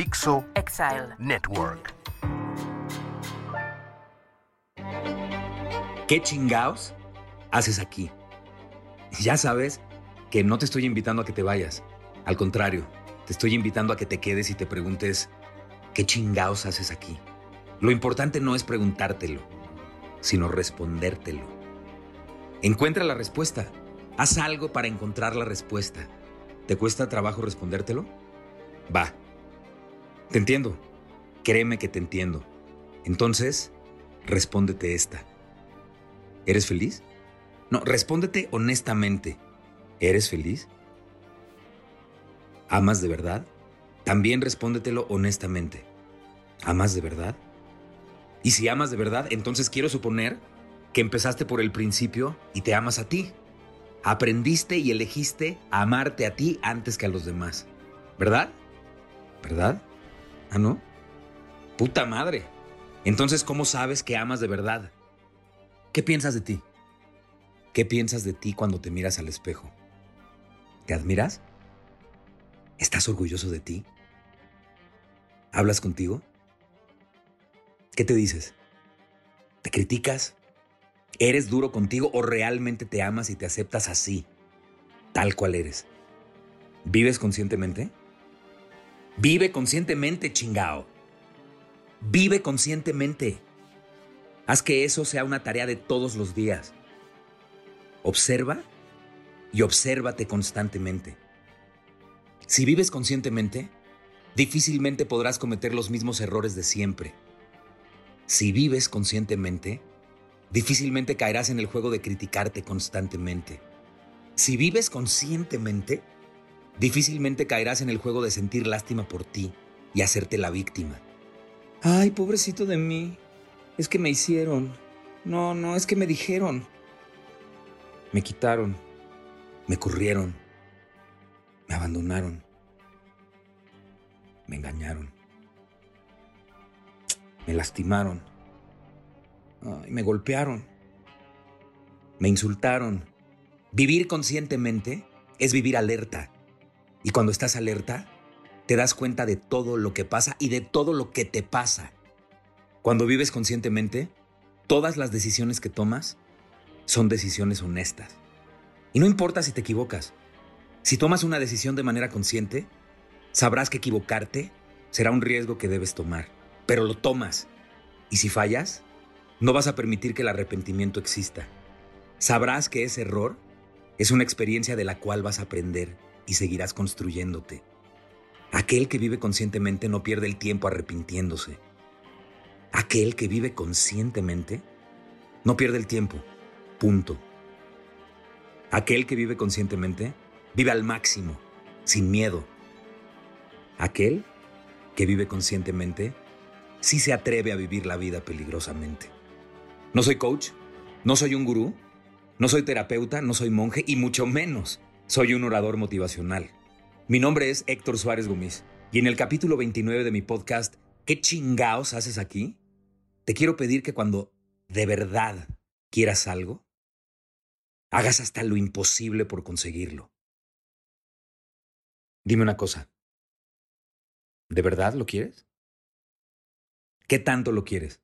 Dixo Exile. Network. ¿Qué chingaos haces aquí? Ya sabes que no te estoy invitando a que te vayas. Al contrario, te estoy invitando a que te quedes y te preguntes, ¿qué chingaos haces aquí? Lo importante no es preguntártelo, sino respondértelo. Encuentra la respuesta. Haz algo para encontrar la respuesta. ¿Te cuesta trabajo respondértelo? Va. Te entiendo. Créeme que te entiendo. Entonces, respóndete esta. ¿Eres feliz? No, respóndete honestamente. ¿Eres feliz? ¿Amas de verdad? También respóndetelo honestamente. ¿Amas de verdad? Y si amas de verdad, entonces quiero suponer que empezaste por el principio y te amas a ti. Aprendiste y elegiste amarte a ti antes que a los demás. ¿Verdad? ¿Verdad? ¿Ah, no? Puta madre. Entonces, ¿cómo sabes que amas de verdad? ¿Qué piensas de ti? ¿Qué piensas de ti cuando te miras al espejo? ¿Te admiras? ¿Estás orgulloso de ti? ¿Hablas contigo? ¿Qué te dices? ¿Te criticas? ¿Eres duro contigo o realmente te amas y te aceptas así, tal cual eres? ¿Vives conscientemente? Vive conscientemente, chingao. Vive conscientemente. Haz que eso sea una tarea de todos los días. Observa y obsérvate constantemente. Si vives conscientemente, difícilmente podrás cometer los mismos errores de siempre. Si vives conscientemente, difícilmente caerás en el juego de criticarte constantemente. Si vives conscientemente, difícilmente caerás en el juego de sentir lástima por ti y hacerte la víctima. Ay, pobrecito de mí. Es que me hicieron. No, no, es que me dijeron. Me quitaron. Me corrieron. Me abandonaron. Me engañaron. Me lastimaron. Ay, me golpearon. Me insultaron. Vivir conscientemente es vivir alerta. Y cuando estás alerta, te das cuenta de todo lo que pasa y de todo lo que te pasa. Cuando vives conscientemente, todas las decisiones que tomas son decisiones honestas. Y no importa si te equivocas. Si tomas una decisión de manera consciente, sabrás que equivocarte será un riesgo que debes tomar, pero lo tomas. Y si fallas, no vas a permitir que el arrepentimiento exista. Sabrás que ese error es una experiencia de la cual vas a aprender y seguirás construyéndote. Aquel que vive conscientemente no pierde el tiempo arrepintiéndose. Aquel que vive conscientemente no pierde el tiempo. Punto. Aquel que vive conscientemente vive al máximo, sin miedo. Aquel que vive conscientemente sí se atreve a vivir la vida peligrosamente. No soy coach, no soy un gurú, no soy terapeuta, no soy monje y mucho menos soy un orador motivacional. Mi nombre es Héctor Suárez Gómez y en el capítulo 29 de mi podcast, ¿Qué chingaos haces aquí? Te quiero pedir que cuando de verdad quieras algo, hagas hasta lo imposible por conseguirlo. Dime una cosa. ¿De verdad lo quieres? ¿Qué tanto lo quieres?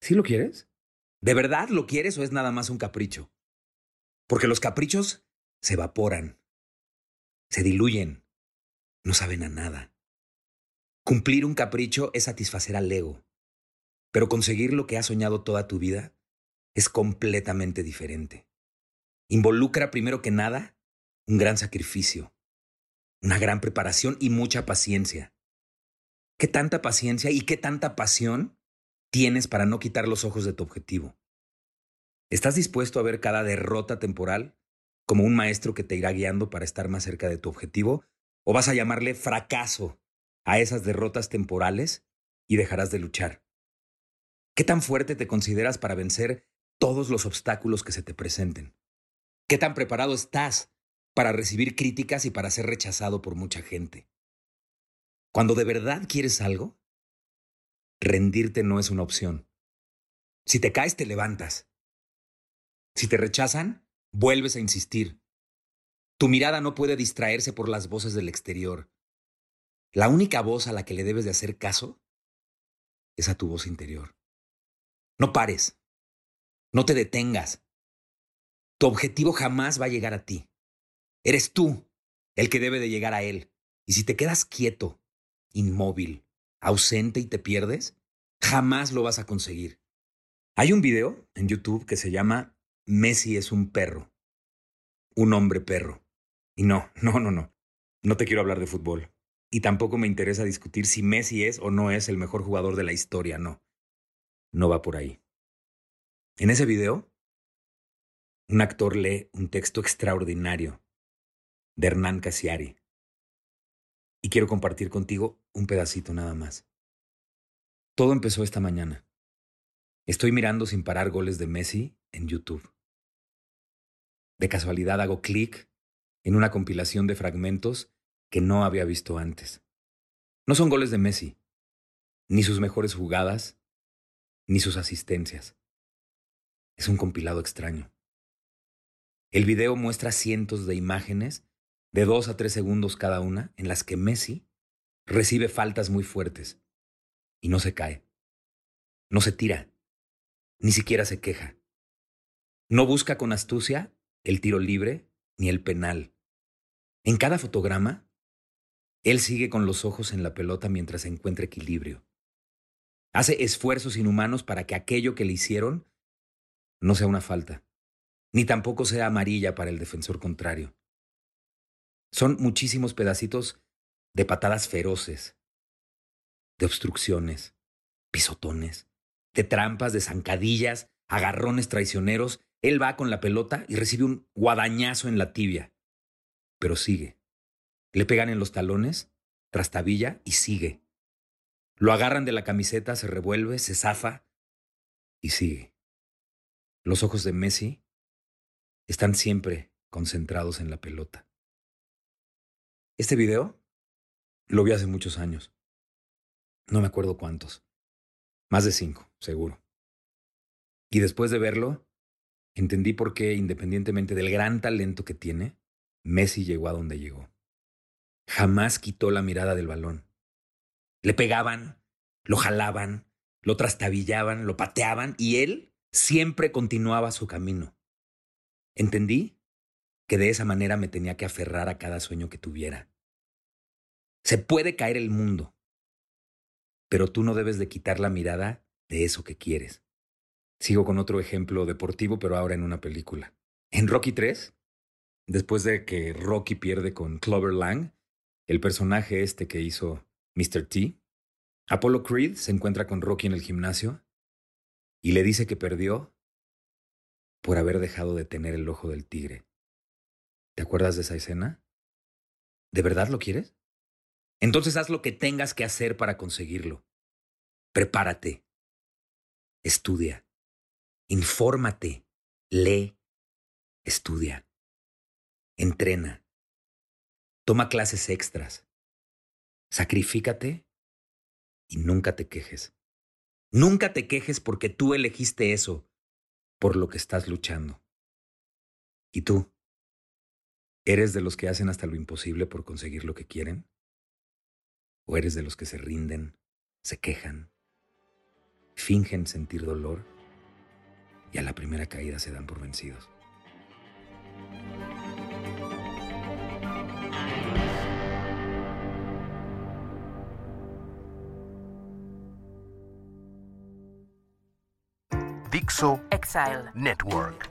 ¿Sí lo quieres? ¿De verdad lo quieres o es nada más un capricho? Porque los caprichos se evaporan, se diluyen, no saben a nada. Cumplir un capricho es satisfacer al ego, pero conseguir lo que has soñado toda tu vida es completamente diferente. Involucra primero que nada un gran sacrificio, una gran preparación y mucha paciencia. ¿Qué tanta paciencia y qué tanta pasión tienes para no quitar los ojos de tu objetivo? ¿Estás dispuesto a ver cada derrota temporal como un maestro que te irá guiando para estar más cerca de tu objetivo? ¿O vas a llamarle fracaso a esas derrotas temporales y dejarás de luchar? ¿Qué tan fuerte te consideras para vencer todos los obstáculos que se te presenten? ¿Qué tan preparado estás para recibir críticas y para ser rechazado por mucha gente? Cuando de verdad quieres algo, rendirte no es una opción. Si te caes, te levantas. Si te rechazan, vuelves a insistir. Tu mirada no puede distraerse por las voces del exterior. La única voz a la que le debes de hacer caso es a tu voz interior. No pares. No te detengas. Tu objetivo jamás va a llegar a ti. Eres tú el que debe de llegar a él. Y si te quedas quieto, inmóvil, ausente y te pierdes, jamás lo vas a conseguir. Hay un video en YouTube que se llama Messi es un perro. Un hombre perro. Y no, no, no, no. No te quiero hablar de fútbol. Y tampoco me interesa discutir si Messi es o no es el mejor jugador de la historia, no. No va por ahí. En ese video, un actor lee un texto extraordinario de Hernán Casiari. Y quiero compartir contigo un pedacito nada más. Todo empezó esta mañana. Estoy mirando sin parar goles de Messi en YouTube. De casualidad hago clic en una compilación de fragmentos que no había visto antes. No son goles de Messi, ni sus mejores jugadas, ni sus asistencias. Es un compilado extraño. El video muestra cientos de imágenes de dos a tres segundos cada una en las que Messi recibe faltas muy fuertes y no se cae, no se tira, ni siquiera se queja. No busca con astucia el tiro libre ni el penal. En cada fotograma él sigue con los ojos en la pelota mientras encuentra equilibrio. Hace esfuerzos inhumanos para que aquello que le hicieron no sea una falta, ni tampoco sea amarilla para el defensor contrario. Son muchísimos pedacitos de patadas feroces, de obstrucciones, pisotones, de trampas, de zancadillas, agarrones traicioneros. Él va con la pelota y recibe un guadañazo en la tibia, pero sigue. Le pegan en los talones, trastabilla y sigue. Lo agarran de la camiseta, se revuelve, se zafa y sigue. Los ojos de Messi están siempre concentrados en la pelota. Este video lo vi hace muchos años. No me acuerdo cuántos. Más de cinco, seguro. Y después de verlo, entendí por qué, independientemente del gran talento que tiene, Messi llegó a donde llegó jamás quitó la mirada del balón. Le pegaban, lo jalaban, lo trastabillaban, lo pateaban y él siempre continuaba su camino. Entendí que de esa manera me tenía que aferrar a cada sueño que tuviera. Se puede caer el mundo, pero tú no debes de quitar la mirada de eso que quieres. Sigo con otro ejemplo deportivo, pero ahora en una película. En Rocky 3, después de que Rocky pierde con Clover Lang, el personaje este que hizo Mr. T, Apollo Creed se encuentra con Rocky en el gimnasio y le dice que perdió por haber dejado de tener el ojo del tigre. ¿Te acuerdas de esa escena? ¿De verdad lo quieres? Entonces haz lo que tengas que hacer para conseguirlo. Prepárate. Estudia. Infórmate. Lee. Estudia. Entrena. Toma clases extras. Sacrifícate y nunca te quejes. Nunca te quejes porque tú elegiste eso, por lo que estás luchando. ¿Y tú? ¿Eres de los que hacen hasta lo imposible por conseguir lo que quieren? ¿O eres de los que se rinden, se quejan, fingen sentir dolor y a la primera caída se dan por vencidos? Exile Network.